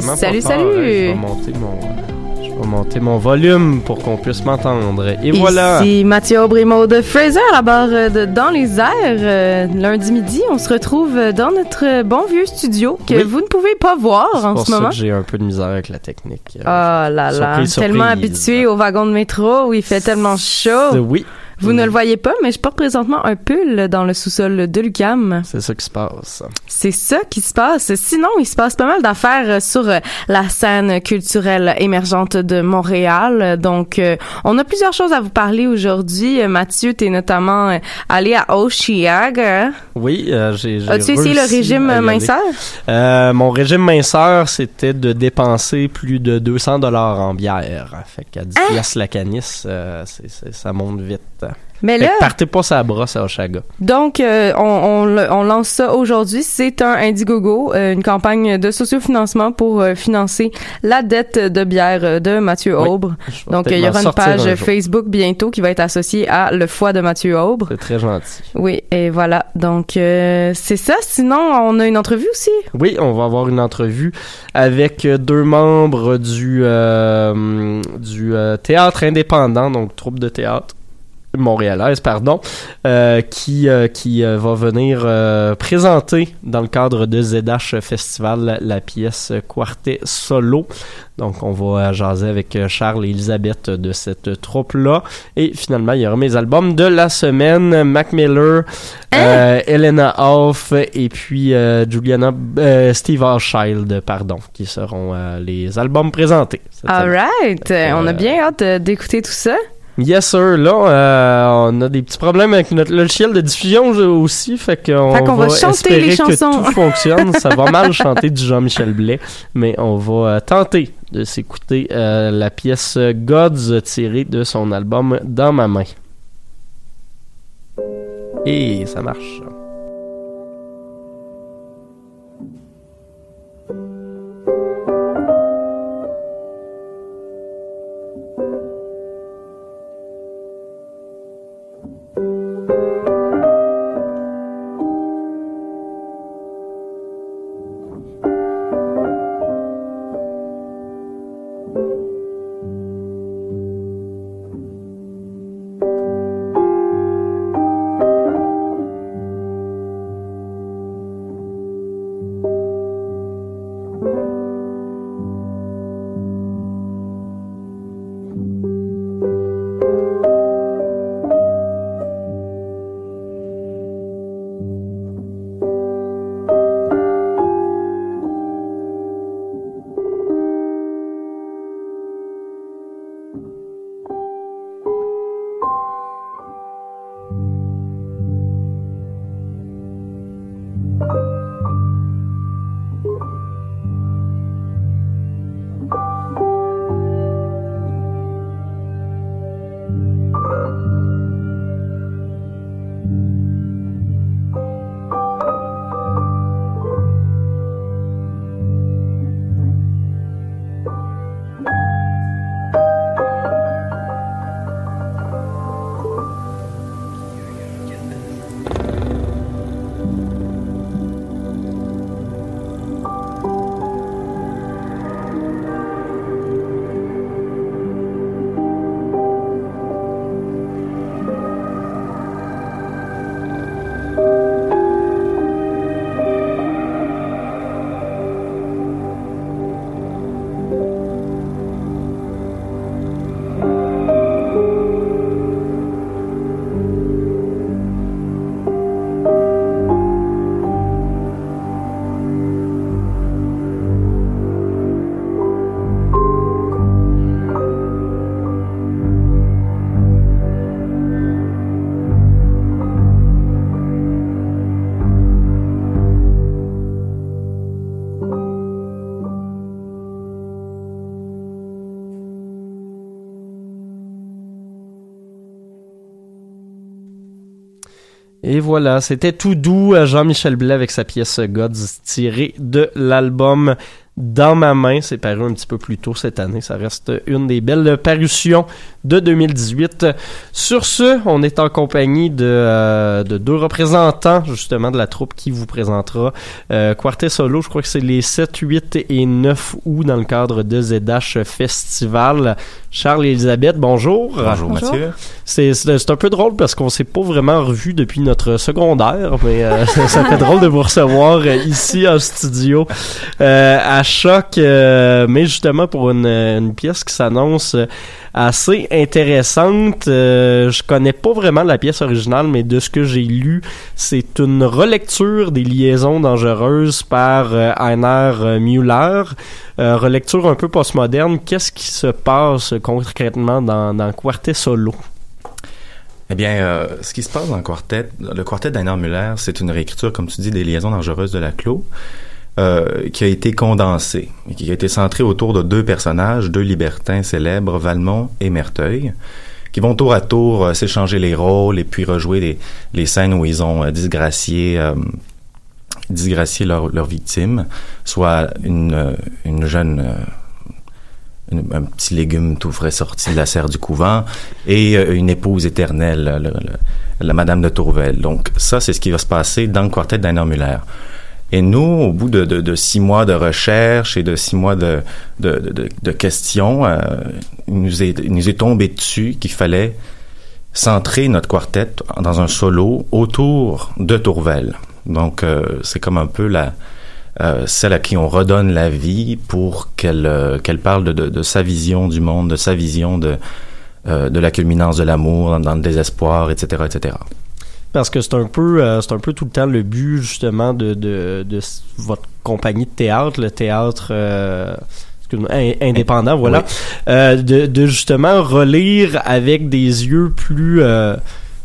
Vraiment salut, pas fort. salut. Je vais monter mon, je vais monter mon volume pour qu'on puisse m'entendre. Et voilà. Ici Mathieu Aubry de Fraser à la barre de Dans les airs. Euh, lundi midi, on se retrouve dans notre bon vieux studio que Oui. vous ne pouvez pas voir en pour ce ça moment. j'ai un peu de misère avec la technique. Ah là là, Surprise, tellement surprise. habitué au wagon de métro où il fait tellement chaud. Oui, Vous ne le voyez pas, mais je porte présentement un pull dans le sous-sol de l'UCAM. c'est ça qui se passe. C'est ça qui se passe. Sinon, il se passe pas mal d'affaires euh, sur euh, la scène culturelle émergente de Montréal. Donc, euh, on a plusieurs choses à vous parler aujourd'hui. Mathieu, t'es notamment allé à Oshiaga. Oui, euh, j'ai. As-tu essayé le régime minceur? Euh, mon régime minceur, c'était de dépenser plus de 200 dollars en bière. Fait qu'à 10 Hein? la canisse, euh, ça monte vite. Mais là, partez pas sa brosse à Oshaga. donc, euh, on, on, le- on lance ça aujourd'hui. C'est un Indiegogo, euh, une campagne de sociofinancement pour euh, financer la dette de bière de Mathieu. Aubre. Donc, il y aura une page un. Facebook bientôt qui va être associée à Le Foie de Mathieu Aubre. C'est très gentil. Oui, et voilà. Donc, euh, c'est ça. Sinon, on a une entrevue aussi. Oui, on va avoir une entrevue avec deux membres du, du théâtre indépendant, donc troupe de théâtre montréalaise, pardon, euh, qui, euh, qui euh, va venir présenter dans le cadre de ZH Festival la, pièce Quartet Solo. Donc on va jaser avec Charles et Elisabeth de cette troupe-là. Et finalement, il y aura mes albums de la semaine, Mac Miller, euh, Elena Hoff et puis Juliana Steve Archild, pardon, qui seront les albums présentés. All right. On a bien hâte d'écouter tout ça. Yes sir, là euh, on a des petits problèmes avec notre logiciel de diffusion aussi, fait qu'on va va, chanter espérer les que chansons. tout fonctionne. Ça va mal chanter du Jean-Michel Blais, mais on va euh, tenter de s'écouter euh, la pièce Gods tirée de son album Dans ma main. Et ça marche. Et voilà, c'était tout doux à Jean-Michel Blais avec sa pièce Gods tirée de l'album dans ma main. C'est paru un petit peu plus tôt cette année. Ça reste une des belles parutions de 2018. Sur ce, on est en compagnie de, euh, de deux représentants justement de la troupe qui vous présentera euh, Quartet Solo. Je crois que c'est les 7, 8 et 9 août dans le cadre de ZH Festival. Charles et Elisabeth, bonjour. Bonjour, Mathieu. C'est, c'est un peu drôle parce qu'on s'est pas vraiment revu depuis notre secondaire, mais euh, ça fait drôle de vous recevoir ici en studio à choc, mais justement pour une, pièce qui s'annonce assez intéressante. Euh, je connais pas vraiment la pièce originale, mais de ce que j'ai lu, c'est une relecture des liaisons dangereuses par euh, Heiner Müller. Euh, relecture un peu postmoderne. Qu'est-ce qui se passe concrètement dans, dans Quartet Solo? Eh bien, euh, ce qui se passe dans le quartet, le quartet d'Heiner Müller, c'est une réécriture, comme tu dis, des liaisons dangereuses de la Clos. Euh, qui a été condensé qui a été centré autour de deux personnages, deux libertins célèbres, Valmont et Merteuil, qui vont tour à tour euh, s'échanger les rôles et puis rejouer les, scènes où ils ont euh, disgracié, disgracié leur, leur, victime, soit une, une jeune un petit légume tout frais sorti de la serre du couvent et une épouse éternelle, la Madame de Tourvel. Donc ça, c'est ce qui va se passer dans le quartet d'Anna Muller. Et nous, au bout de, de, de, six mois de recherche et de six mois de, de questions, euh, il, nous est, il nous est tombé dessus qu'il fallait centrer notre quartet dans un solo autour de Tourvel. Donc, euh, c'est comme un peu la euh, celle à qui on redonne la vie pour qu'elle euh, qu'elle parle de, sa vision du monde, de sa vision de de la culminance de l'amour dans le désespoir, etc., etc. Parce que c'est un peu euh, c'est un peu tout le temps le but justement de, de, de votre compagnie de théâtre, le théâtre euh, indépendant, voilà, euh, de, de justement relire avec des yeux plus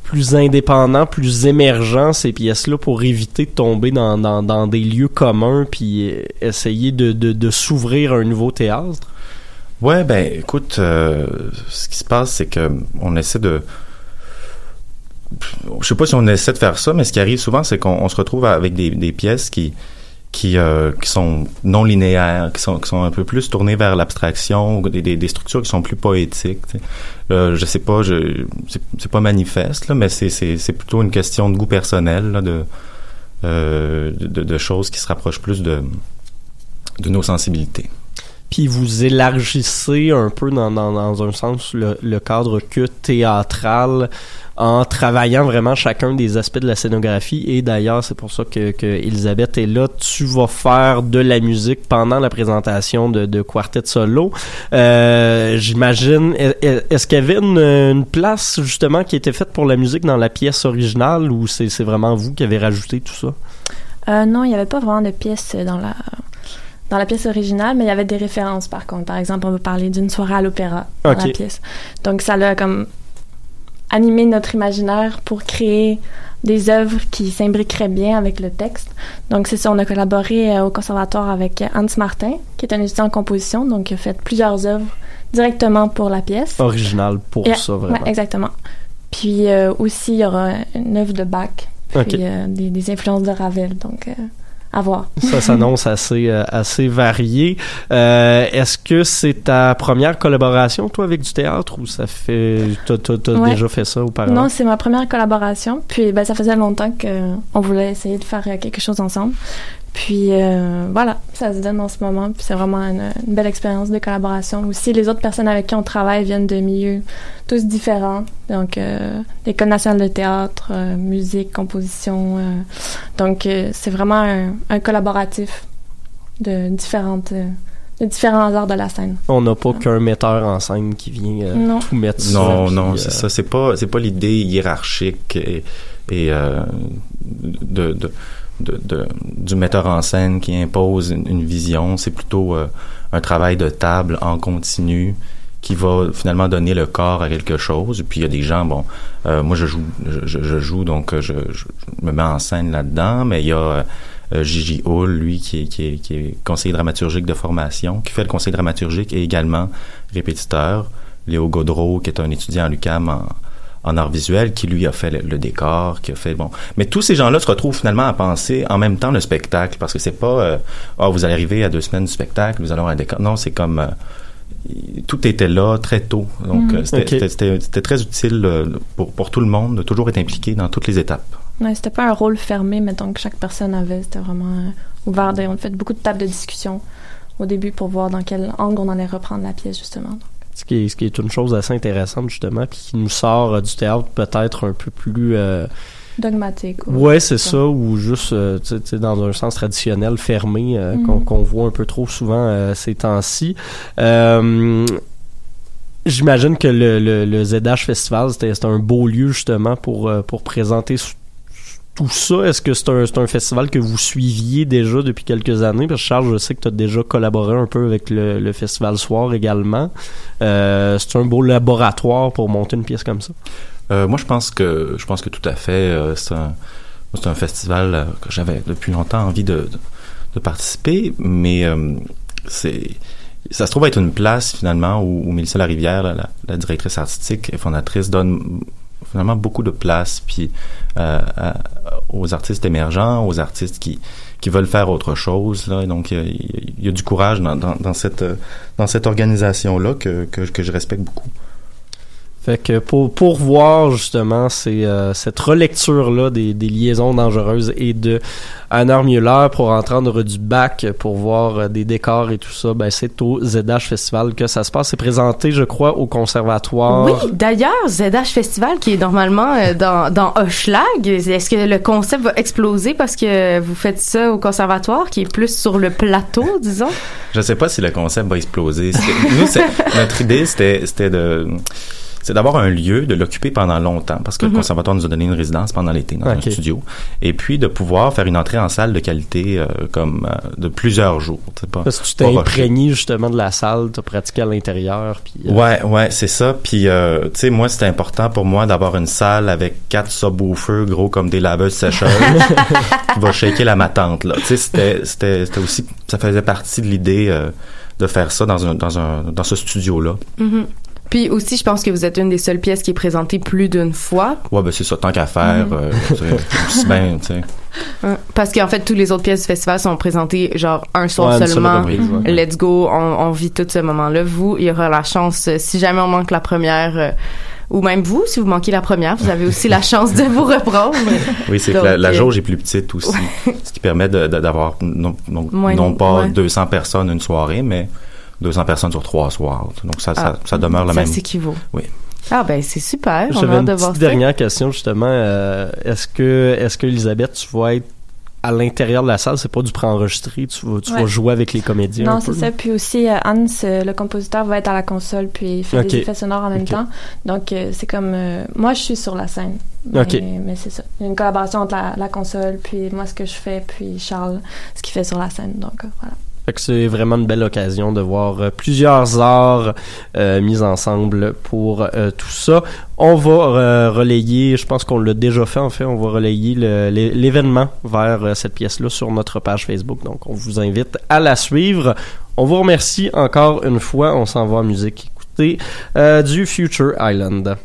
plus indépendants, plus émergents ces pièces-là pour éviter de tomber dans, dans, dans des lieux communs puis essayer de, de, de s'ouvrir à un nouveau théâtre? Ouais, ben écoute, ce qui se passe, c'est que on essaie de je sais pas si on essaie de faire ça, mais ce qui arrive souvent, c'est qu'on se retrouve avec des, pièces qui euh, qui sont non linéaires, qui sont, un peu plus tournées vers l'abstraction, des, structures qui sont plus poétiques. Euh, je sais pas, je c'est pas manifeste, mais c'est, plutôt une question de goût personnel, euh, de, de choses qui se rapprochent plus de, de nos sensibilités puis vous élargissez un peu dans, dans, un sens le, cadre que théâtral en travaillant vraiment chacun des aspects de la scénographie. Et d'ailleurs c'est pour ça que, que Elisabeth est là. Tu vas faire de la musique pendant la présentation de, de Quartet Solo. Euh, j'imagine est-ce qu'il y avait une, une, place justement qui était faite pour la musique dans la pièce originale ou c'est vraiment vous qui avez rajouté tout ça? Euh, non il n'y avait pas vraiment de pièce dans la dans la pièce originale, mais il y avait des références par contre. Par exemple, on veut parler d'une soirée à l'opéra dans la pièce. Donc ça l'a comme animé notre imaginaire pour créer des œuvres qui s'imbriqueraient bien avec le texte. Donc c'est ça, on a collaboré euh, au conservatoire avec Hans Martin, qui est un étudiant en composition, donc il a fait plusieurs œuvres directement pour la pièce. Original pour ça, vraiment. Ouais, exactement. Puis euh, aussi, il y aura une œuvre de Bach, puis okay. euh, des, des, influences de Ravel. Donc, euh, à voir. Ça s'annonce assez, euh, assez varié. Euh, Est-ce que c'est ta première collaboration, toi, avec du théâtre, ou ça fait... T'as as, ouais. déjà fait ça auparavant? Non, c'est ma première collaboration. Puis, ben, ça faisait longtemps qu'on voulait essayer de faire quelque chose ensemble. Puis euh, voilà, ça se donne en ce moment. Puis c'est vraiment une, une, belle expérience de collaboration. Aussi, les autres personnes avec qui on travaille viennent de milieux tous différents. Donc, euh, l'école nationale de théâtre, euh, musique, composition. Euh, donc, euh, c'est vraiment un, un, collaboratif de différentes de différents arts de la scène. On n'a pas qu'un metteur en scène qui vient euh, tout mettre Non, non, euh, c'est ça. C'est pas, c'est pas l'idée hiérarchique et, et euh, de, de, de, de, du metteur en scène qui impose une, une vision. C'est plutôt euh, un travail de table en continu qui va finalement donner le corps à quelque chose. Puis il y a des gens, bon, euh, moi je joue, je, je joue donc je, je, me mets en scène là-dedans, mais il y a euh, Gigi Hull, lui, qui est, qui, est, qui est conseiller dramaturgique de formation, qui fait le conseil dramaturgique et également répétiteur. Léo Godreau, qui est un étudiant à l'UQAM en, en art visuel qui lui a fait le, le décor, qui a fait bon. Mais tous ces gens-là se retrouvent finalement à penser en même temps le spectacle parce que c'est pas euh, oh, vous allez arriver à deux semaines du spectacle, vous allez avoir un décor. Non, c'est comme euh, tout était là très tôt. Donc Mhm. euh, c'était très utile euh, pour, pour tout le monde de toujours être impliqué dans toutes les étapes. Ouais, c'était pas un rôle fermé, mettons, que chaque personne avait. C'était vraiment euh, ouvert. On a fait beaucoup de tables de discussion au début pour voir dans quel angle on allait reprendre la pièce, justement. Ce qui, est, ce qui est une chose assez intéressante, justement, puis qui nous sort euh, du théâtre peut-être un peu plus... euh, Dogmatique. ou- Ouais, c'est ça, ou juste euh, dans un sens traditionnel, fermé, euh, Mhm. qu'on voit un peu trop souvent euh, ces temps-ci. Euh, J'imagine que le, le, le ZH Festival, c'était un beau lieu justement pour, pour présenter tout ça. Est-ce que c'est un, un festival que vous suiviez déjà depuis quelques années? Parce que Charles, je sais que tu as déjà collaboré un peu avec le, le Festival Soir également. Euh, c'est un beau laboratoire pour monter une pièce comme ça? Euh, moi, je pense que je pense que tout à fait. euh, c'est un festival euh, que j'avais depuis longtemps envie de, de, participer, mais ça se trouve être une place finalement où, Mélissa Larivière, la, directrice artistique et fondatrice, donne finalement beaucoup de place puis aux artistes émergents, aux artistes qui qui veulent faire autre chose donc il y a, du courage dans, cette dans cette organisation là que que je respecte beaucoup. Fait que pour, pour voir justement ces, euh, cette relecture-là des, des liaisons dangereuses et de Anna Müller pour entendre du bac, pour voir euh, des décors et tout ça, ben c'est au ZH Festival que ça se passe. C'est présenté, je crois, au conservatoire. Oui, d'ailleurs, ZH Festival qui est normalement euh, dans, dans Hochelag, est-ce que le concept va exploser parce que vous faites ça au conservatoire qui est plus sur le plateau, disons? Je sais pas si le concept va exploser. Nous, notre idée, c'était, c'était de, c'est d'avoir un lieu, de l'occuper pendant longtemps, parce que Mhm. le conservatoire nous a donné une résidence pendant l'été dans un studio, et puis de pouvoir faire une entrée en salle de qualité euh, comme euh, de plusieurs jours. Pas, Parce que tu t'es imprégné justement de la salle, t'as pratiqué à l'intérieur. Puis, euh, Ouais, ouais, c'est ça. Puis, euh, tu sais, moi, c'était important pour moi d'avoir une salle avec quatre subwoofers gros comme des laveuses sécheuses qui va shaker la matante, là. Tu sais, c'était, c'était, c'était aussi, ça faisait partie de l'idée euh, de faire ça dans un, dans un, dans ce studio-là. Mhm. Puis aussi, je pense que vous êtes une des seules pièces qui est présentée plus d'une fois. Ouais, ben c'est ça, tant qu'à faire, Mhm. euh, tu sais, aussi bien, tu sais. Parce qu'en fait, toutes les autres pièces du festival sont présentées genre un soir Ouais, seulement. reprise, ouais. Let's go, on, on vit tout ce moment-là. Vous, il y aura la chance, euh, si jamais on manque la première, euh, ou même vous, si vous manquez la première, vous avez aussi la chance de vous reprendre. Oui, c'est que la, la euh, jauge est plus petite aussi, ce qui permet d'avoir non, non, Moins- non pas ouais. 200 personnes une soirée, mais 200 personnes sur trois soirs. Donc ça, ça, Ah, ça demeure la ça même. s'équivaut. Oui. Ah ben c'est super, on a une de petite voir ça. dernière question justement. euh, est-ce que, est-ce que Elisabeth, tu vas être à l'intérieur de la salle, c'est pas du préenregistré, tu vas, tu vas jouer avec les comédiens. Non, c'est ça. Puis aussi, euh, Hans, euh, le compositeur, va être à la console puis il fait des effets sonores en même temps. Donc, euh, c'est comme... euh, moi, je suis sur la scène. Mais, Ok. mais c'est ça. Il y a une collaboration entre la, la console, puis moi, ce que je fais, puis Charles, ce qu'il fait sur la scène. Donc, euh, voilà. Fait que c'est vraiment une belle occasion de voir euh, plusieurs arts euh, mis ensemble pour euh, tout ça. On va euh, relayer, je pense qu'on l'a déjà fait en fait, on va relayer l'événement vers euh, cette pièce-là sur notre page Facebook. Donc on vous invite à la suivre. On vous remercie encore une fois. On s'en va en musique écouter euh, du Future Island.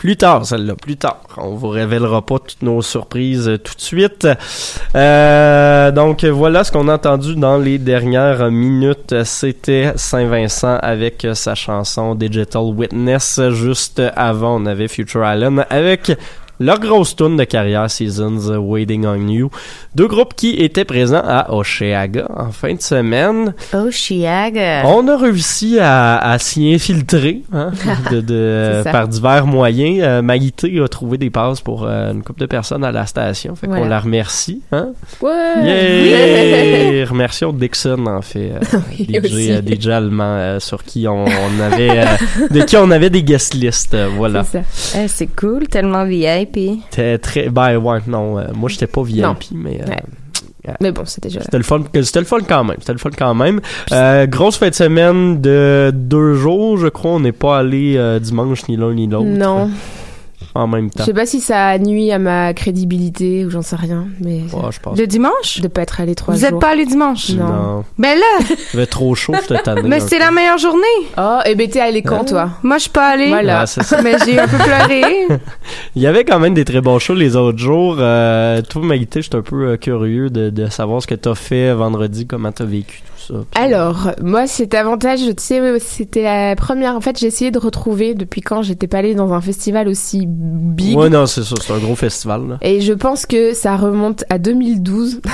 Plus tard, celle-là, plus tard. On vous révélera pas toutes nos surprises euh, tout de suite. Euh, donc voilà ce qu'on a entendu dans les dernières minutes. C'était Saint-Vincent avec sa chanson Digital Witness. Juste avant, on avait Future Island avec leur grosse tune de carrière Seasons Waiting on You. Deux groupes qui étaient présents à Osheaga en fin de semaine. Chiaga. On a réussi à, à s'y infiltrer hein, de, de- par divers moyens. Euh, Maïté a trouvé des passes pour euh, une couple de personnes à la station. Fait qu'on la remercie. Hein? Ouais! Yay! Remercions Dixon, en fait. euh, Oui, DJ, euh, DJ allemand euh, sur qui on, on avait... de qui on avait des guest lists. voilà. Eh, c'est cool, tellement VIP. C'était très... Ben ouais, non. euh, moi, j'étais pas VIP, Non. mais... euh, Ouais. Mais bon, c'était déjà. C'était le fun, c'était le fun quand même. C'était le fun quand même. Euh, grosse fin de semaine de deux jours, je crois. On n'est pas allé euh, dimanche ni l'un ni l'autre. Non. En même Je temps. sais pas si ça nuit à ma crédibilité ou j'en sais rien, mais Ouais, je pense. Le dimanche? de pas être allé trois Vous jours. êtes pas allé dimanche? Non. Non. Ben là, Il fait trop chaud, je te tanné. mais c'est la meilleure journée. Oh, et ben t'es allé quand, toi? Moi, je suis pas allée. Voilà. Ah, c'est ça. Mais j'ai un peu pleuré. Il y avait quand même des très bons shows les autres jours. Euh, toi, Maïté, j'étais un peu euh, curieux de, de savoir ce que t'as fait vendredi, comment t'as vécu. Alors, moi, cet avantage, tu sais, ouais, c'était la première. En fait, j'ai essayé de retrouver depuis quand j'étais pas allée dans un festival aussi big. Ouais, non, c'est ça, c'est un gros festival, là. Et je pense que ça remonte à 2012.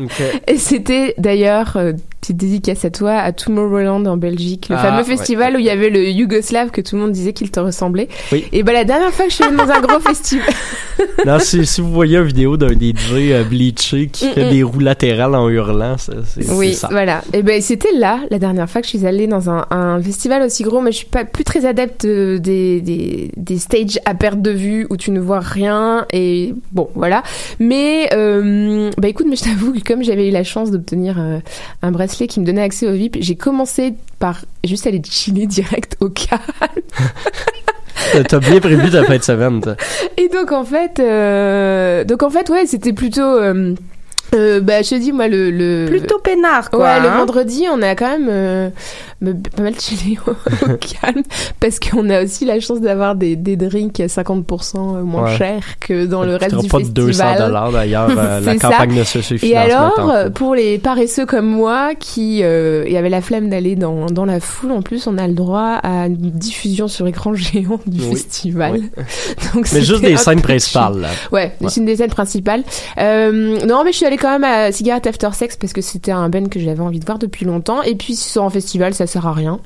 Ok. Et c'était d'ailleurs, euh, petite dédicace à toi, à Tomorrowland en Belgique, le Ah, fameux ouais, festival où il y avait le Yougoslave que tout le monde disait qu'il te ressemblait. Oui. Et ben la dernière fois que je suis allée dans un gros festival, Non, si, si vous voyez une vidéo d'un DJ euh, bleaché qui fait Mm-mm. des roues latérales en hurlant, c'est c'est- oui, ça. voilà. Et ben c'était là la dernière fois que je suis allée dans un, un festival aussi gros, mais je suis pas plus très adepte euh, des, des, des stages à perte de vue où tu ne vois rien et bon voilà. Mais euh, bah écoute, mais je t'avoue que comme j'avais eu la chance d'obtenir euh, un bracelet qui me donnait accès au VIP, j'ai commencé par juste aller chiller direct au calme. T'as- bien prévu ta semaine, toi. Et donc en fait, euh, donc en fait ouais, c'était plutôt. Euh, bah, je te dis, moi, le. le Plutôt peinard, quoi. Ouais, le hein. vendredi, on a quand même euh, me- pas mal chillé au, au calme parce qu'on a aussi la chance d'avoir des, des drinks à 50% moins Ouais. chers que dans le reste du pas de 200 festival. dollars d'ailleurs. euh, la C'est ça. campagne ne se suffit Et alors, euh, pour les paresseux comme moi qui euh, y avaient la flemme d'aller dans, dans la foule, en plus, on a le droit à une diffusion sur écran géant du Oui. festival. Oui. Donc, Mais juste des un scènes principales, là. Ouais, Ouais. c'est une des scènes principales. Euh, non, mais je suis allée quand même à Cigarette After Sex parce que c'était un band que j'avais envie de voir depuis longtemps. Et puis, si c'est en festival, ça sert à rien.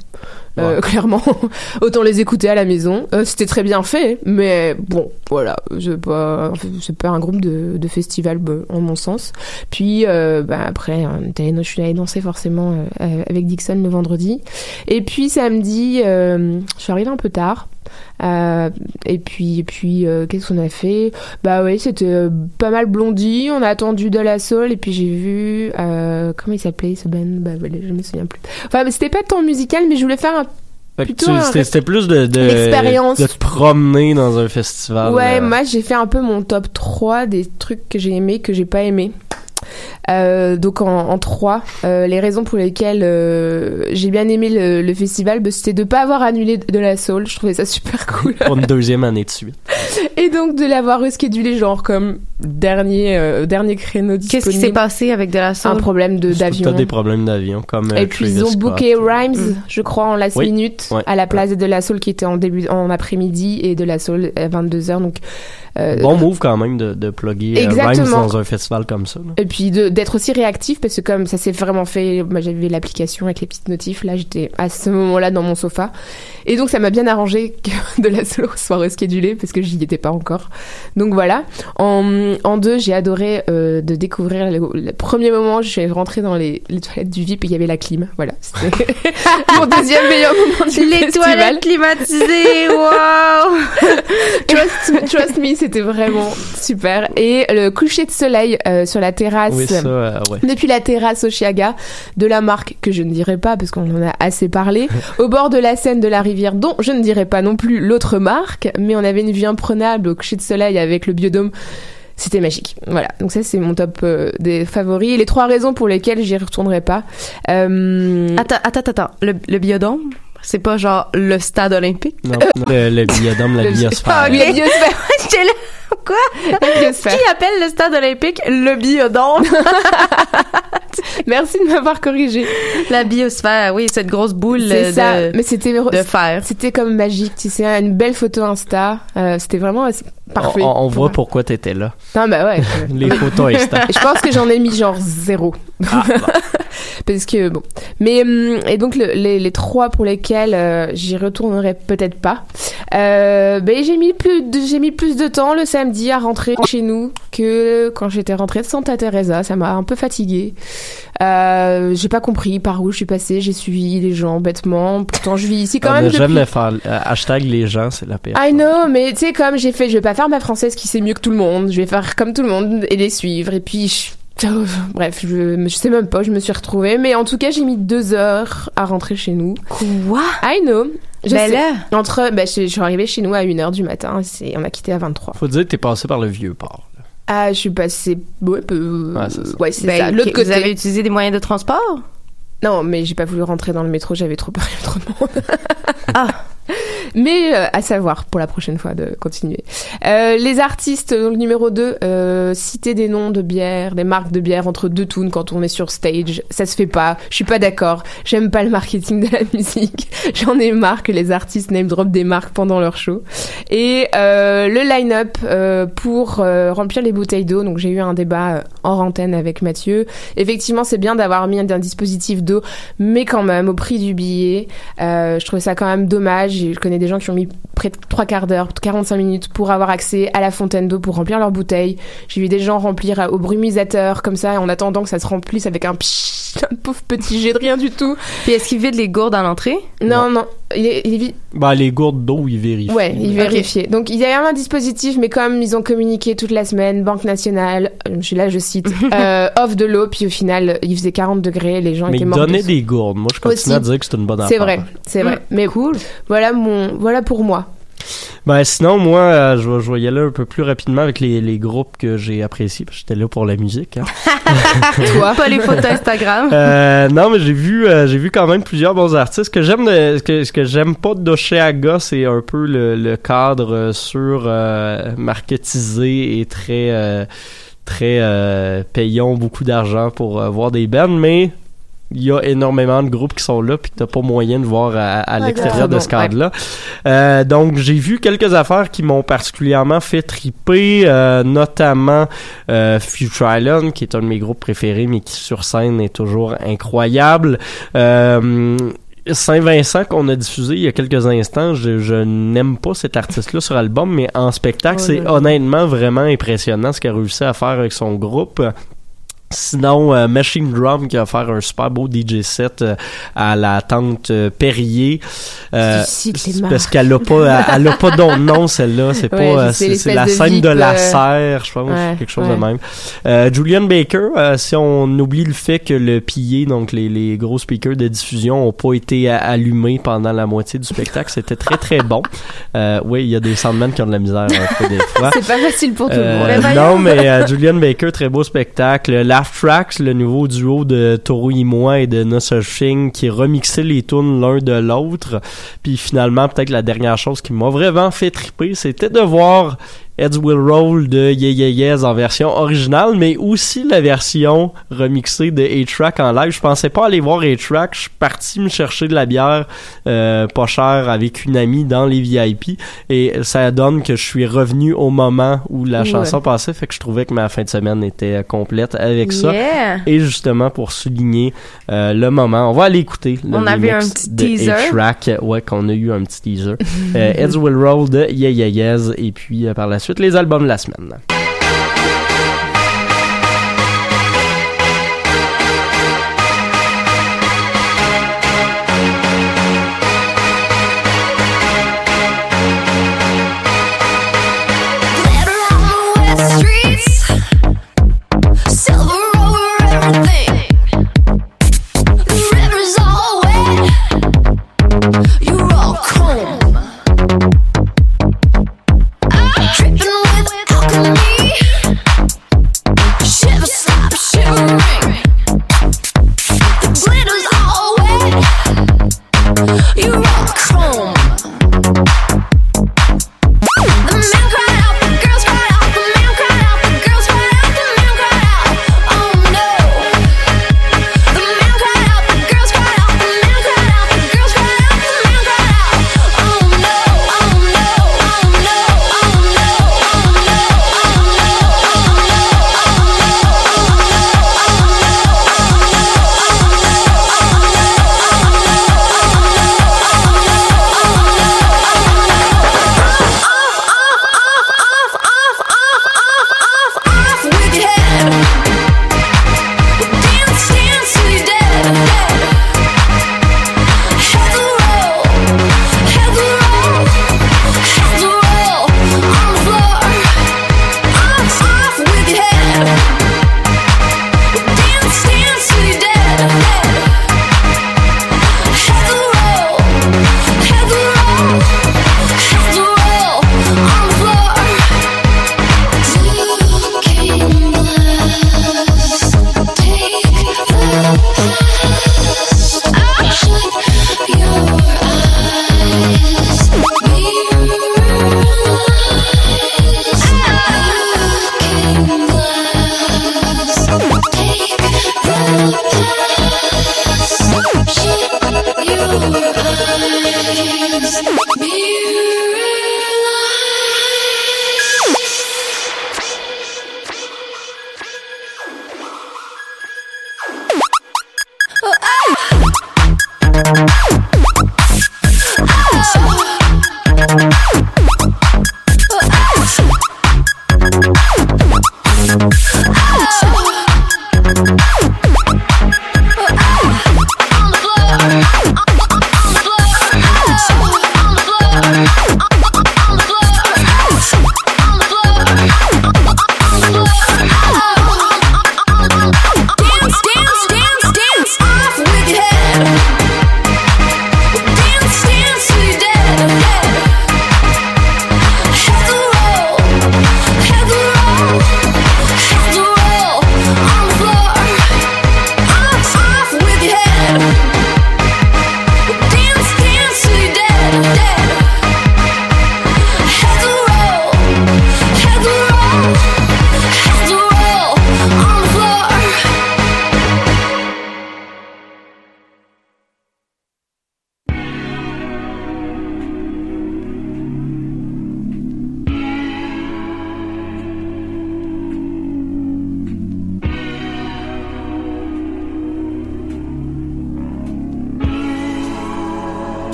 Euh, Ouais. clairement, autant les écouter à la maison. Euh, c'était très bien fait, mais bon, voilà, c'est pas, c'est pas un groupe de, de festival bah, en mon sens. Puis euh, bah, après, allé- je suis allée danser forcément euh, avec Dixon le vendredi. Et puis samedi, euh, je suis arrivée un peu tard. Euh, et puis, et puis euh, qu'est-ce qu'on a fait? Bah oui, c'était euh, pas mal blondi. On a attendu de la soul et puis j'ai vu euh, comment il s'appelait ce band Bah voilà, je me souviens plus. Enfin, c'était pas tant musical, mais je voulais faire un C'était plus de, de, de te promener dans un festival. Ouais, euh, moi j'ai fait un peu mon top 3 des trucs que j'ai aimé, que j'ai pas aimé. Euh, donc en, en 3, euh, les raisons pour lesquelles euh, j'ai bien aimé le, le festival, bah, c'était de pas avoir annulé de la soul, je trouvais ça super cool. pour une deuxième année de suite. Et donc de l'avoir reschedulé genre comme dernier euh, dernier créneau disponible. Qu'est-ce qui s'est passé avec de la Un problème de T'as d'avion. des problèmes d'avion, comme. euh, Et puis ils ont booké Rhymes, je crois, en last Oui. minute, Ouais. à la place de la Soul qui était en début, en après-midi et de la Soul à 22h. Donc, euh, Bon move quand même de, de plugger euh. Rhymes dans un festival comme ça. là. Et puis d'être aussi réactif parce que comme ça s'est vraiment fait, moi j'avais l'application avec les petites notifs, là j'étais à ce moment-là dans mon sofa. Et donc ça m'a bien arrangé que de la solo soit reschedulée parce que j'y étais pas encore. Donc voilà. En, en deux, j'ai adoré euh, de découvrir le, le premier moment, je suis rentrée dans les, les toilettes du VIP et il y avait la clim. Voilà. C'était mon deuxième meilleur moment du Les festival. toilettes climatisées, wow! Trust, trust me, c'était vraiment super. Et le coucher de soleil euh, sur la terrasse. Oui, ça, euh, ouais. Depuis la terrasse Oshiaga de la marque que je ne dirai pas parce qu'on en a assez parlé, au bord de la Seine de la rivière dont je ne dirai pas non plus l'autre marque, mais on avait une vue imprenable au coucher de soleil avec le biodôme. C'était magique. Voilà. Donc ça c'est mon top euh, des favoris. Et les trois raisons pour lesquelles j'y retournerai pas. Euh, Attends, attends, attends. Le, le biodôme, c'est pas genre le stade olympique? Non, le, le biodôme, la Le- biosphère. Ah, la biosphère. Quoi? Qui appelle le stade olympique le biodôme? Merci de m'avoir corrigé. La biosphère, oui, cette grosse boule de, ça. Mais c'était de fer. C'était comme magique, tu sais, une belle photo Insta. Euh, c'était vraiment parfait. On, voit moi. pourquoi t'étais là. Non, bah ouais. Les photos Insta. Je pense que j'en ai mis genre zéro. Ah, Parce que bon. Mais hum, et donc le- les, les trois pour lesquels euh, j'y retournerai peut-être pas. Euh, ben j'ai mis plus de, j'ai mis plus de temps le samedi à rentrer chez nous que quand j'étais rentrée de Santa Teresa. Ça m'a un peu fatiguée. Euh, j'ai pas compris par où je suis passée. J'ai suivi les gens bêtement. Pourtant je vis ici quand On même depuis. jamais faire. euh, hashtag les gens, c'est la pire. I know, mais tu sais, comme j'ai fait, je vais pas faire ma française qui sait mieux que tout le monde. Je vais faire comme tout le monde et les suivre. Et puis, je- bref, je, je sais même pas, je me suis retrouvée. Mais en tout cas, j'ai mis deux heures à rentrer chez nous. Quoi? I know. Je Ben sais. là. Entre, ben, je, je suis arrivée chez nous à 1h du matin. C'est, on a quitté à 23. Faut dire que t'es passé par le vieux port. là. Ah, je suis passée, ouais, peu- Ouais, c'est ça. ouais, c'est Ben, ça. L'autre que- côté. Vous avez utilisé des moyens de transport? Non, mais j'ai pas voulu rentrer dans le métro, j'avais trop peur, il y avait trop de monde. Ah. Mais euh, à savoir pour la prochaine fois de continuer. Euh, les artistes, donc numéro 2, euh, citer des noms de bières, des marques de bières entre deux tunes quand on est sur stage, ça se fait pas. Je suis pas d'accord. J'aime pas le marketing de la musique. J'en ai marre que les artistes name drop des marques pendant leur show. Et euh, le line-up euh, pour euh, remplir les bouteilles d'eau. Donc j'ai eu un débat hors antenne avec Mathieu. Effectivement, c'est bien d'avoir mis un, un dispositif d'eau, mais quand même au prix du billet, je trouvais ça quand même dommage. Je connais des gens qui ont mis près de trois quarts d'heure, 45 minutes pour avoir accès à la fontaine d'eau pour remplir leurs bouteilles. J'ai vu des gens remplir euh, au brumisateur comme ça en attendant que ça se remplisse avec un pshhh, un pauvre petit jet de rien du tout. Puis est-ce qu'ils vident les gourdes à l'entrée? Non, non. Il est- il est. Ben, les gourdes d'eau, ils vérifient. Ouais, ils vérifiaient. Donc il y avait un dispositif, mais comme ils ont communiqué toute la semaine, Banque nationale, euh, je suis là, je cite, euh, offre de l'eau, puis au final, il faisait 40 degrés, les gens Mais étaient ils morts. de donnaient des gourdes. Moi, je continue Aussi. à dire que c'est une bonne affaire. C'est vrai, c'est vrai. Mais cool. Voilà mon, voilà pour moi. Ben, sinon, moi, euh, je, vais, je y aller un peu plus rapidement avec les, les groupes que j'ai appréciés. parce que J'étais là pour la musique. hein. Toi? Pas les photos Instagram. Euh, non, mais j'ai vu, euh, j'ai vu quand même plusieurs bons artistes. Ce que j'aime, de, ce que, ce que j'aime pas d'Oshéaga, c'est un peu le, le cadre sur euh, marketisé et très, euh, très euh, payant beaucoup d'argent pour euh, voir des bands, mais il y a énormément de groupes qui sont là puis que t'as pas moyen de voir à, l'extérieur de ce cadre-là. Euh, donc j'ai vu quelques affaires qui m'ont particulièrement fait triper, euh, notamment euh, Future Island, qui est un de mes groupes préférés, mais qui sur scène est toujours incroyable. Euh, Saint-Vincent qu'on a diffusé il y a quelques instants, je, je n'aime pas cet artiste-là sur album, mais en spectacle, c'est honnêtement vraiment impressionnant ce qu'il a réussi à faire avec son groupe. Sinon, euh, Machine Drum qui a fait un super beau DJ set euh, à la tente euh, Perrier. Euh, parce qu'elle a pas, elle, a pas nom celle-là. C'est Ouais, pas, euh, c'est, la de scène de la euh, serre, je pense, ouais, quelque chose ouais. de même. Euh, Julian Baker, euh, si on oublie le fait que le pillé, donc les, les gros speakers de diffusion, ont pas été allumés pendant la moitié du spectacle, c'était très très bon. Euh, oui, il y a des soundmen qui ont de la misère un peu des fois. C'est pas facile pour tout le monde. Non, mais euh, Julian Baker, très beau spectacle. Tracks, le nouveau duo de Toro Imoa et de No Such qui remixait les tunes l'un de l'autre. Puis finalement, peut-être la dernière chose qui m'a vraiment fait triper, c'était de voir Heads Will Roll de Yeah Yeah Yes en version originale, mais aussi la version remixée de A-Track en live. Je pensais pas aller voir A-Track. Je suis parti me chercher de la bière euh, pas chère avec une amie dans les VIP et ça donne que je suis revenu au moment où la Ouais. chanson passait, fait que je trouvais que ma fin de semaine était euh, complète avec ça. Yeah. Et justement pour souligner euh, le moment, on va aller écouter le On un petit de teaser. A-Track, ouais qu'on a eu un petit teaser. euh, Heads Will Roll de Yeah Yeah Yes et puis euh, par la suite les albums de la semaine.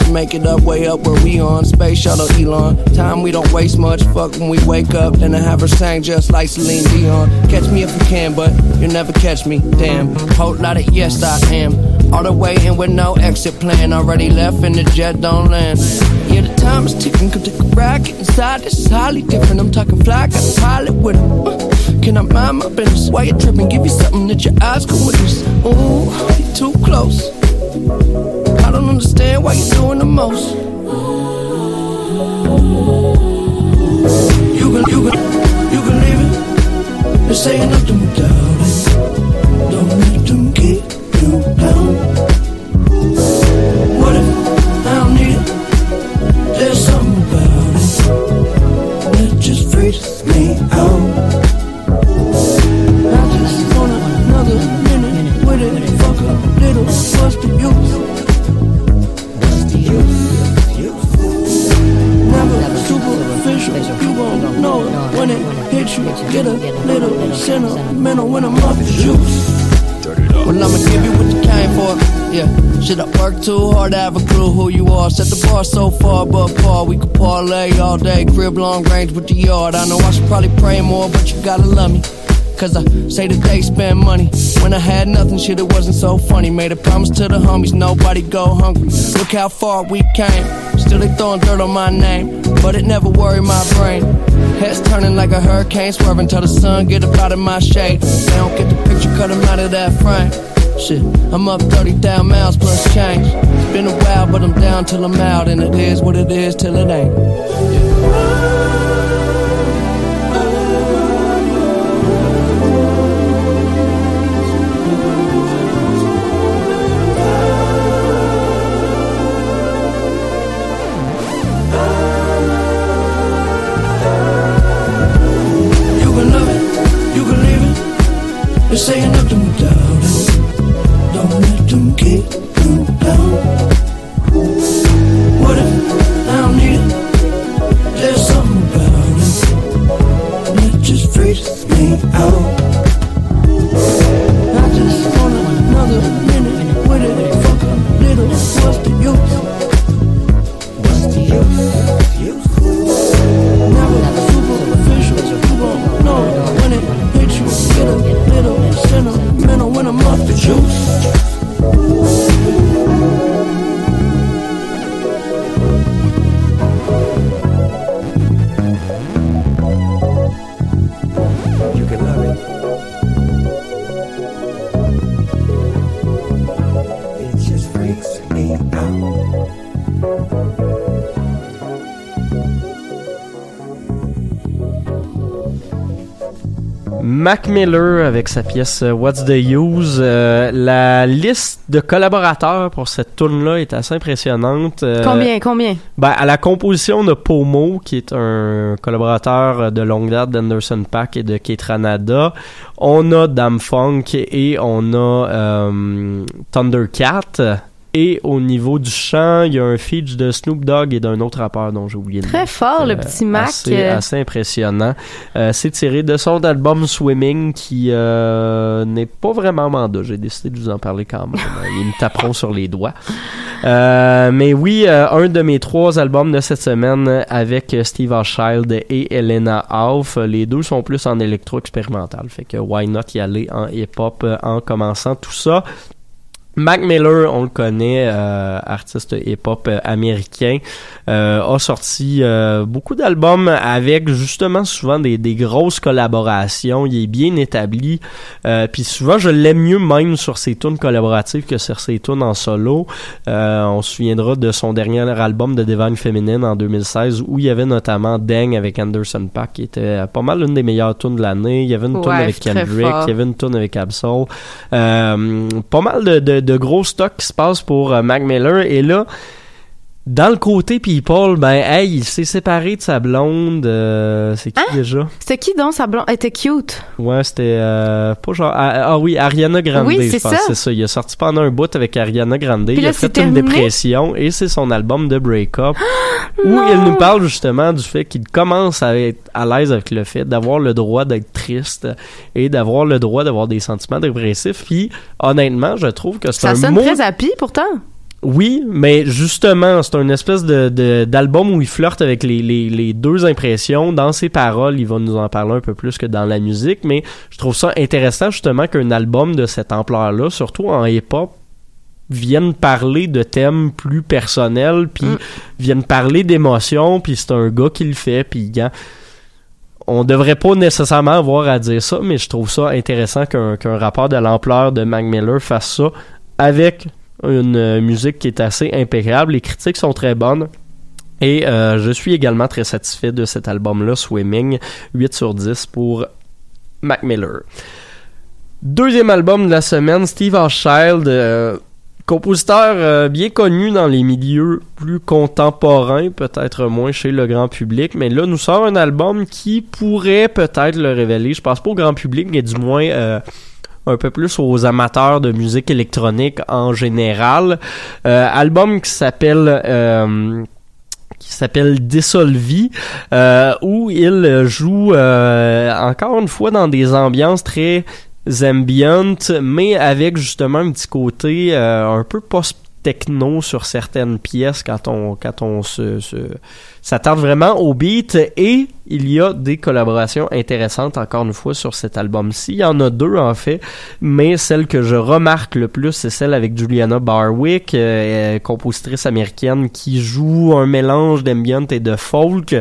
To make it up, way up where we on. Space shuttle Elon. Time we don't waste much. Fuck when we wake up. Then I have her sang just like Celine Dion. Catch me if you can, but you'll never catch me. Damn. Whole lot of yes, I am. All the way in with no exit plan. Already left and the jet don't land. Yeah, the time is ticking. Come take a. Get inside. This is highly different. I'm talking fly. Got a pilot with him. Uh, can I mind my business? Why you tripping? Give you something that your eyes can witness. Ooh, too close. Understand why you're doing the most. You can, you can, you can leave it. They're saying nothing without it. Don't let them keep you down. Should I work too hard to have a clue who you are? Set the bar so far above par, we could parlay all day. Crib long range with the yard. I know I should probably pray more, but you gotta love me. Cause I say that they spend money. When I had nothing, shit, it wasn't so funny. Made a promise to the homies, nobody go hungry. Look how far we came. Still they throwing dirt on my name, but it never worried my brain. Heads turning like a hurricane, swerving till the sun get up out of my shade. They don't get the picture, cut them out of that frame. Shit, I'm up 30,000 miles plus change. It's been a while, but I'm down till I'm out, and it is what it is till it ain't. You can Mac Miller avec sa pièce euh, What's the Use? Euh, la liste de collaborateurs pour cette tune là est assez impressionnante. Euh, Combien, combien? Ben, à la composition de Pomo, qui est un collaborateur de longue date d'Anderson Pack et de Ketranada, on a Dam Funk et on a Thundercat. Et au niveau du chant, il y a un feat de Snoop Dogg et d'un autre rappeur dont j'ai oublié le nom. Très fort, le Euh, petit Mac. Assez, euh, assez impressionnant. Euh, c'est tiré de son album Swimming qui n'est pas vraiment mandat. J'ai décidé de vous en parler quand même. Ils me taperont sur les doigts. Mais oui, un de mes trois albums de cette semaine avec Steve Hochschild et Elena Hoff. Les deux sont plus en électro expérimental. Fait que why not y aller en hip-hop en commençant tout ça? Mac Miller, on le connaît, euh, artiste hip-hop euh, américain, euh, a sorti euh, beaucoup d'albums avec justement souvent des, des grosses collaborations. Il est bien établi, euh, puis souvent je l'aime mieux même sur ses tunes collaboratives que sur ses tunes en solo. Euh, on se souviendra de son dernier album de Divine Feminine en 2016 où il y avait notamment Dang avec Anderson Paak qui était pas mal l'une des meilleures tunes de l'année. Il y avait une tune Ouais, avec Kendrick, il y avait une tune avec Absol. Euh, pas mal de, de, de gros stocks qui se passent pour euh, Mac Miller. Et là, dans le côté people, ben, hey, il s'est séparé de sa blonde. euh, c'est qui déjà? C'était qui donc sa blonde? Elle était cute. Ouais, c'était euh, pas genre. Ah, ah oui, Ariana Grande, Oui, je c'est pense. ça. C'est ça. Il a sorti pendant un bout avec Ariana Grande. Puis il là, a fait une dépression et c'est son album de Break-up où il nous parle justement du fait qu'il commence à être à l'aise avec le fait d'avoir le droit d'être triste et d'avoir le droit d'avoir des sentiments dépressifs. Puis honnêtement, je trouve que c'est Ça un sonne mot très happy pourtant. Oui, mais justement, c'est une espèce de, d'album où il flirte avec les, les, les deux impressions. Dans ses paroles, il va nous en parler un peu plus que dans la musique, mais je trouve ça intéressant justement qu'un album de cette ampleur-là, surtout en hip-hop, vienne parler de thèmes plus personnels, puis Mm. vienne parler d'émotions, puis c'est un gars qui le fait, puis gars, on devrait pas nécessairement avoir à dire ça, mais je trouve ça intéressant qu'un qu'un rapport de l'ampleur de Mac Miller fasse ça avec une euh, musique qui est assez impeccable. Les critiques sont très bonnes. Et euh, je suis également très satisfait de cet album-là, Swimming, 8 sur 10 pour Mac Miller. Deuxième album de la semaine, Steve Hochschild, euh, compositeur bien connu dans les milieux plus contemporains, peut-être moins chez le grand public, mais là nous sort un album qui pourrait peut-être le révéler. Je pense pas au grand public, mais du moins un peu plus aux amateurs de musique électronique en général. Euh, album qui s'appelle euh, qui s'appelle Dissolvi, euh, où il joue euh, encore une fois dans des ambiances très ambiantes, mais avec justement un petit côté euh, un peu post-techno sur certaines pièces quand on quand on se, se s'attarde vraiment au beat et il y a des collaborations intéressantes encore une fois sur cet album-ci. Il y en a deux en fait, mais celle que je remarque le plus, c'est celle avec Juliana Barwick, euh, euh, compositrice américaine qui joue un mélange d'ambient et de folk.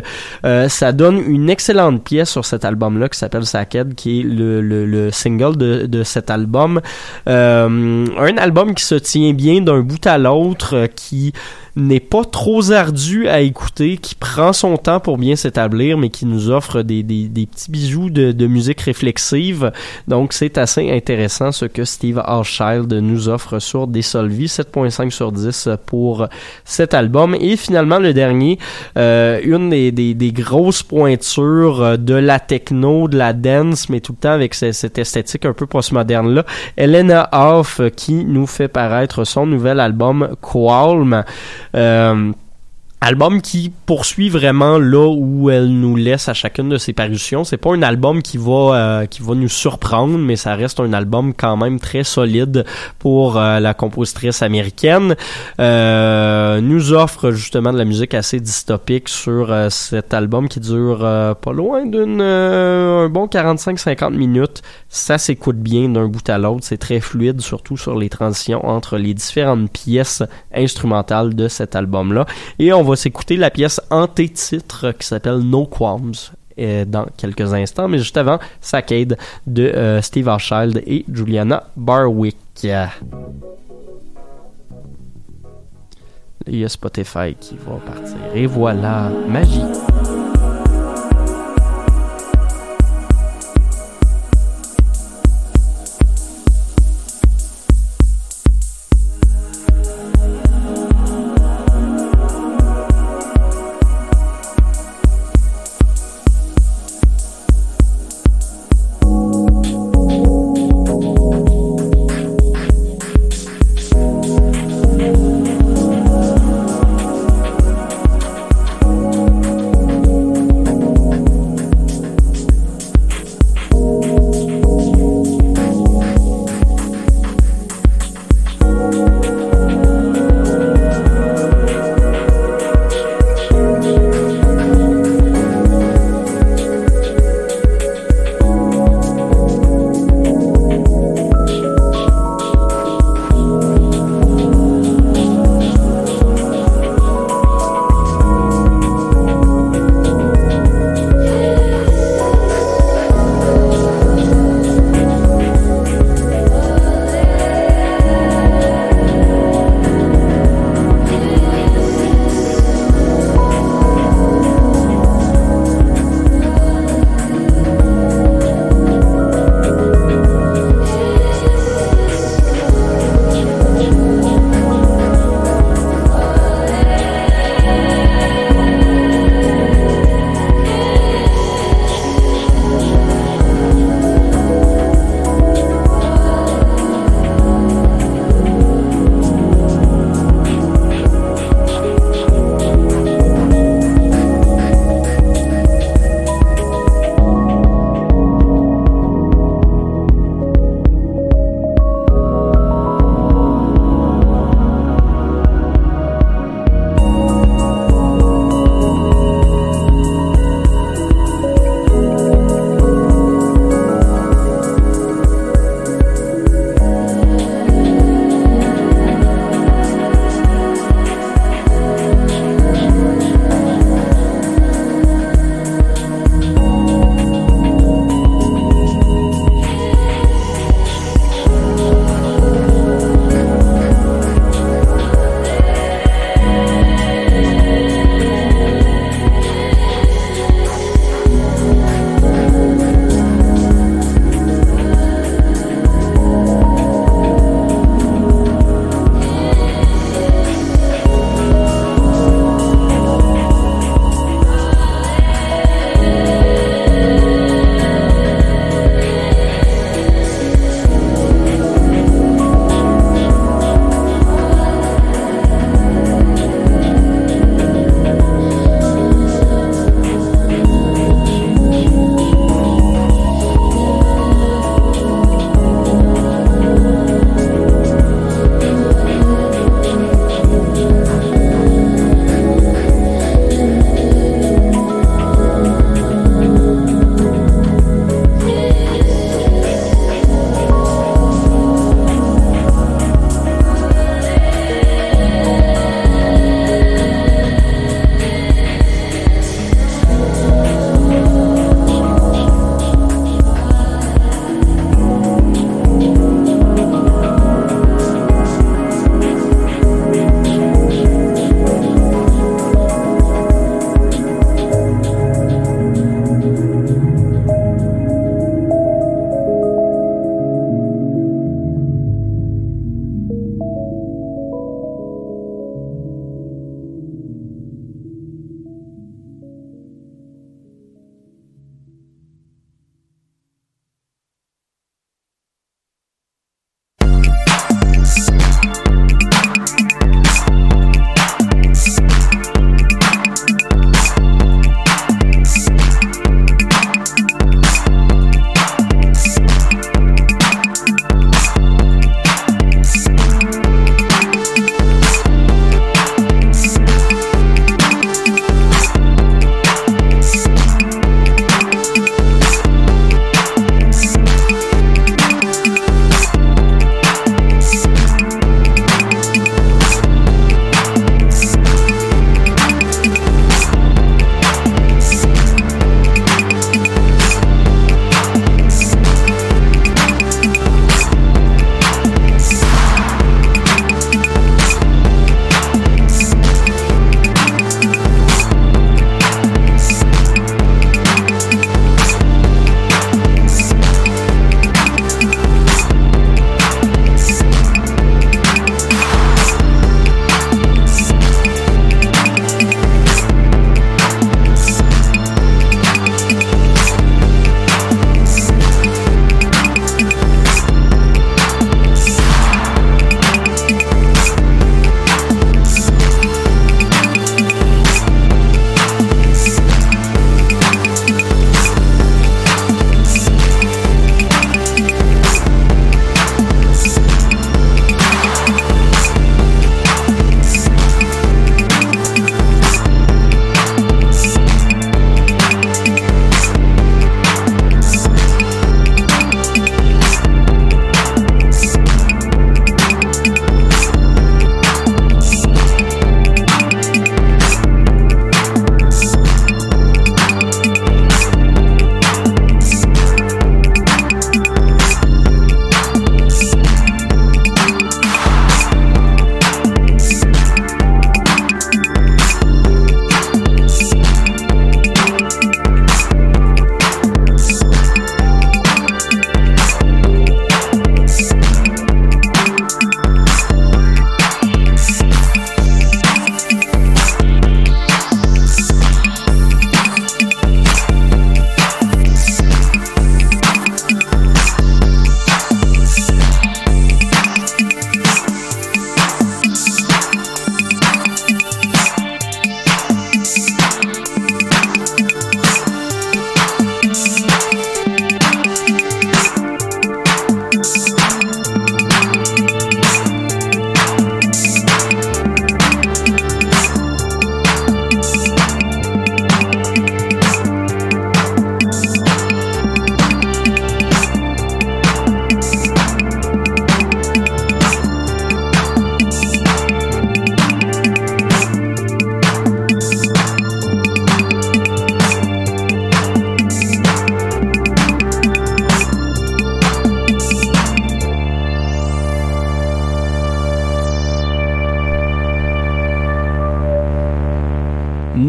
Euh, ça donne une excellente pièce sur cet album-là qui s'appelle Sackhead, qui est le, le, le single de, de cet album. Euh, un album qui se tient bien d'un bout à l'autre, euh, qui n'est pas trop ardu à écouter, qui prend son temps pour bien s'établir, mais qui nous offre des, des, des petits bijoux de, de musique réflexive. Donc c'est assez intéressant ce que Steve Hochschild nous offre sur Dissolvi, 7.5 sur 10 pour cet album. Et finalement le dernier, euh, une des, des, des grosses pointures de la techno, de la dance, mais tout le temps avec ce- cette esthétique un peu postmoderne là. Elena Hoff qui nous fait paraître son nouvel album Qualm. Euh, Album qui poursuit vraiment là où elle nous laisse à chacune de ses parutions. C'est pas un album qui va euh, qui va nous surprendre, mais ça reste un album quand même très solide pour euh, la compositrice américaine. Euh, nous offre justement de la musique assez dystopique sur euh, cet album qui dure euh, pas loin d'une un bon 45-50 minutes. Ça s'écoute bien d'un bout à l'autre. C'est très fluide, surtout sur les transitions entre les différentes pièces instrumentales de cet album-là. Et on va s'écouter la pièce anté-titre qui s'appelle No Qualms euh, dans quelques instants. Mais juste avant, Saccade de euh, Steve Hochschild et Juliana Barwick. Il y a Spotify qui va partir. Et voilà, magie.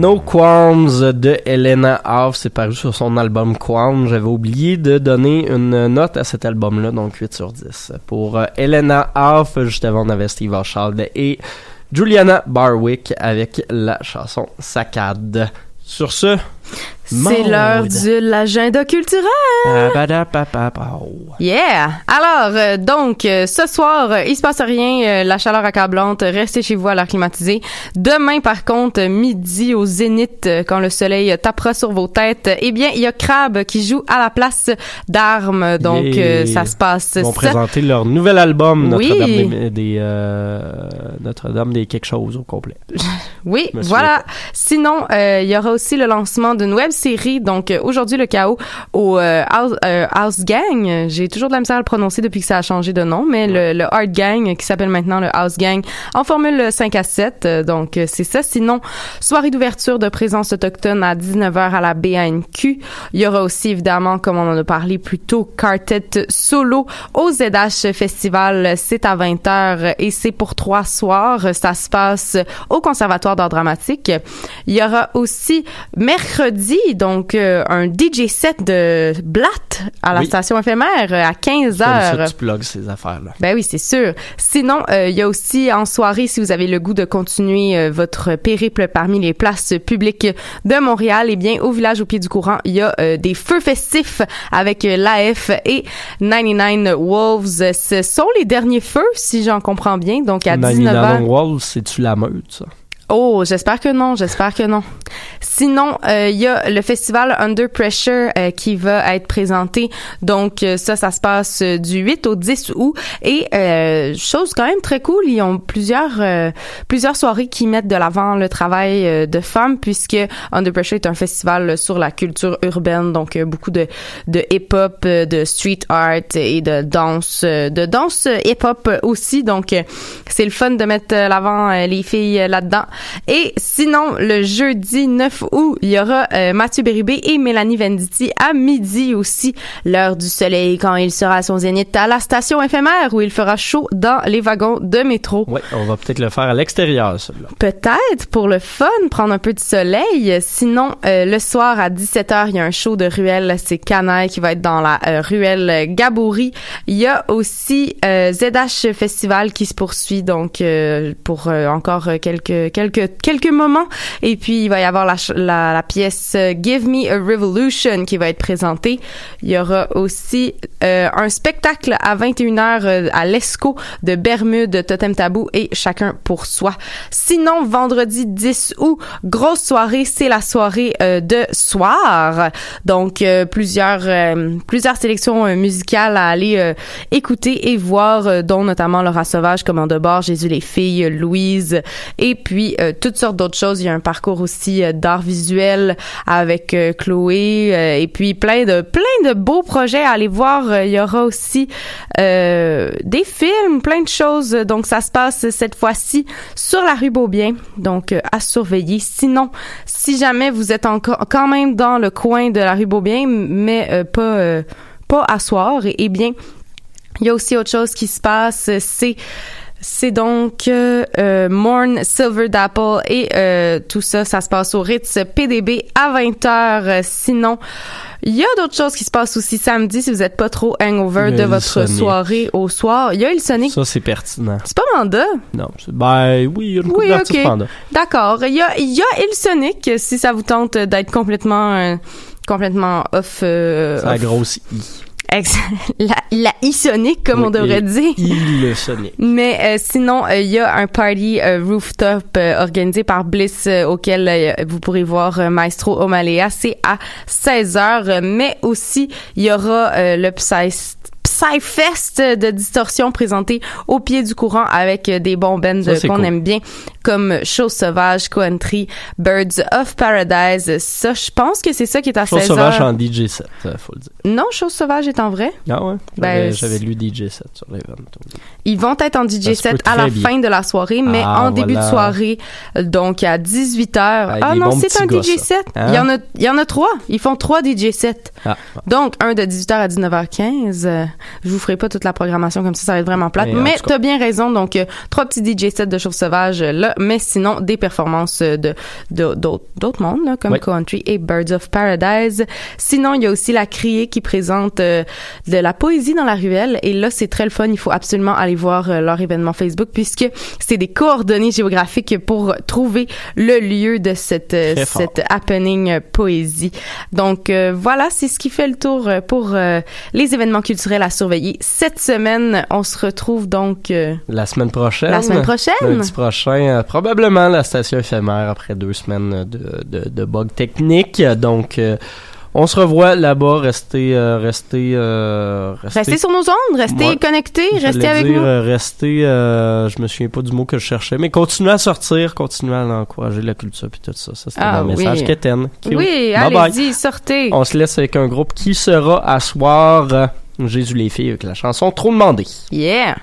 No Qualms de Elena Hoff, c'est paru sur son album Qualms. J'avais oublié de donner une note à cet album-là, donc 8 sur 10. Pour euh, Elena Hoff, juste avant on avait Steve Archald et Juliana Barwick avec la chanson Saccade. Sur ce, C'est l'heure de l'agenda culturel. Yeah! Alors, euh, donc, euh, ce soir, euh, il se passe rien, euh, la chaleur accablante, restez chez vous à l'air climatisé. Demain, par contre, midi au zénith, quand le soleil tapera sur vos têtes, eh bien, il y a Crab qui joue à la place d'armes. Donc, Yeah. ça se passe. Ils vont présenter leur nouvel album, Oui. Notre-Dame des, des, Notre-Dame des quelque chose au complet. Oui, voilà. Sinon, il y aura aussi le lancement d'une web série. Donc euh, aujourd'hui, le chaos au euh, House, euh, House Gang. J'ai toujours de la misère à le prononcer depuis que ça a changé de nom, mais le, le Hard Gang qui s'appelle maintenant le House Gang en formule 5 à 7. Euh, donc c'est ça. Sinon, soirée d'ouverture de présence autochtone à 19h à la BANQ. Il y aura aussi évidemment, comme on en a parlé plus tôt, Quartet solo au ZH Festival. C'est à 20h et c'est pour trois soirs. Ça se passe au Conservatoire d'art dramatique. Il y aura aussi mercredi, donc euh, un DJ set de Blatt à la Oui. station éphémère euh, à 15 Comme ça, heures. tu plugues ces affaires-là. Ben oui, c'est sûr. Sinon, euh, il y a aussi en soirée, si vous avez le goût de continuer euh, votre périple parmi les places publiques de Montréal, eh bien, au village au pied du courant, il y a des feux festifs avec l'AF et 99 Wolves. Ce sont les derniers feux, si j'en comprends bien. Donc, à 19 99 h Walls, c'est-tu la meute, ça? Oh, j'espère que non, j'espère que non. Sinon, euh, il y a le festival Under Pressure euh, qui va être présenté. Donc euh, ça, ça se passe euh, du 8 au 10 août. Et euh, chose quand même très cool, ils ont plusieurs euh, plusieurs soirées qui mettent de l'avant le travail euh, de femmes puisque Under Pressure est un festival sur la culture urbaine, donc euh, beaucoup de de hip-hop, euh, de street art et de danse, euh, de danse euh, hip-hop aussi. Donc euh, c'est le fun de mettre euh, l'avant euh, les filles euh, là-dedans. Et sinon, le jeudi 9 août, il y aura euh, Mathieu Bérubé et Mélanie Venditti à midi aussi, l'heure du soleil, quand il sera à son zénith à la station éphémère où il fera chaud dans les wagons de métro. Ouais, on va peut-être le faire à l'extérieur, celui-là. Peut-être pour le fun, prendre un peu de soleil. Sinon, euh, le soir à 17h, il y a un show de ruelle. C'est Canaille qui va être dans la euh, ruelle Gabouri. Il y a aussi euh, ZH Festival qui se poursuit donc euh, pour euh, encore euh, quelques quelques moments. Et puis il va y avoir la pièce euh, Give Me a Revolution qui va être présentée. Il y aura aussi euh, un spectacle à 21h euh, à l'ESCO de Bermude, Totem Tabou et Chacun pour soi. Sinon, vendredi 10 août, grosse soirée, c'est la soirée de soir. Donc, plusieurs plusieurs sélections musicales à aller écouter et voir, dont notamment Laura Sauvage, Commande de bord, Jésus les filles, Louise, et puis euh, toutes sortes d'autres choses. Il y a un parcours aussi euh, d'art visuel avec euh, Chloé, et puis plein de plein de beaux projets à aller voir. Il y aura aussi des films, plein de choses. Donc, ça se passe cette fois-ci sur la rue Beaubien. Donc, à surveiller. Sinon, si jamais vous êtes encore quand même dans le coin de la rue Beaubien, mais pas pas à soir, eh bien, il y a aussi autre chose qui se passe. C'est c'est donc euh, euh, Morn Silver d'Apple et euh, tout ça, ça se passe au Ritz PDB à 20h. Sinon, il y a d'autres choses qui se passent aussi samedi si vous n'êtes pas trop hangover de votre Sonic. soirée au soir. Il y a il Sonic. Ça, c'est pertinent. C'est pas Manda? Non, c'est- ben oui, il y a une Oui, d'artistes ok. panda. D'accord. Il y a, il y a Il Sonic si ça vous tente d'être complètement, euh, complètement off. euh, C'est la off. grosse I. Ex- la, la I-Sonic, comme Oui, on devrait dire. I le Sonic. Mais euh, sinon, euh, il y a un party euh, rooftop euh, organisé par Bliss euh, auquel euh, vous pourrez voir euh, Maestro Omalea. C'est à 16h. Mais aussi, il y aura euh, le Psy Psyfest de distorsion présenté au pied du courant avec euh, des bons bands c'est qu'on cool. aime bien comme Chose Sauvage, Country, Birds of Paradise. Ça, je pense que c'est ça qui est à Chose 16h. sauvage en DJ set, ça, faut le dire. Non, Chose Sauvage est en vrai? Ah ouais? Ben, J'avais lu DJ set sur l'event. Ils vont être en DJ set à la bien. fin de la soirée, mais Ah, en début de soirée, euh, donc à 18h. Avec ah non, c'est un gars, DJ set. Hein? Il y en a il y en a trois, ils font trois DJ sets. Ah, Donc un de 18h à 19h15. Je vous ferai pas toute la programmation comme ça, ça va être vraiment plate. Mais Mais t'as bien raison. Donc, euh, trois petits DJ sets de Chauve Sauvage euh, là, mais sinon des performances euh, de de- d'autres d'autres mondes là, comme Oui. Country et Birds of Paradise. Sinon, il y a aussi la Criée qui présente euh, de la poésie dans la ruelle. Et là, c'est très le fun. Il faut absolument aller voir leur événement Facebook puisque c'est des coordonnées géographiques pour trouver le lieu de cette cette happening poésie. Donc euh, voilà, c'est ce qui fait le tour pour les événements culturels à surveiller cette semaine. On se retrouve donc euh, La semaine prochaine. la semaine prochaine. Lundi prochain, euh, probablement la station éphémère après deux semaines de, de, de bugs techniques. Donc, euh, on se revoit là-bas. Restez, euh, restez, euh, Restez sur nos ondes, restez connectés, J'allais restez avec dire, nous. euh, restez, euh, je me souviens pas du mot que je cherchais, mais continuez à sortir, continuez à encourager la culture puis tout ça. Ça, c'était Ah, mon message oui. Kéten. Cute. Oui, Bye bye. allez-y, sortez. On se laisse avec un groupe qui sera à soir. Jésus les filles avec la chanson Trop demandé. Yeah.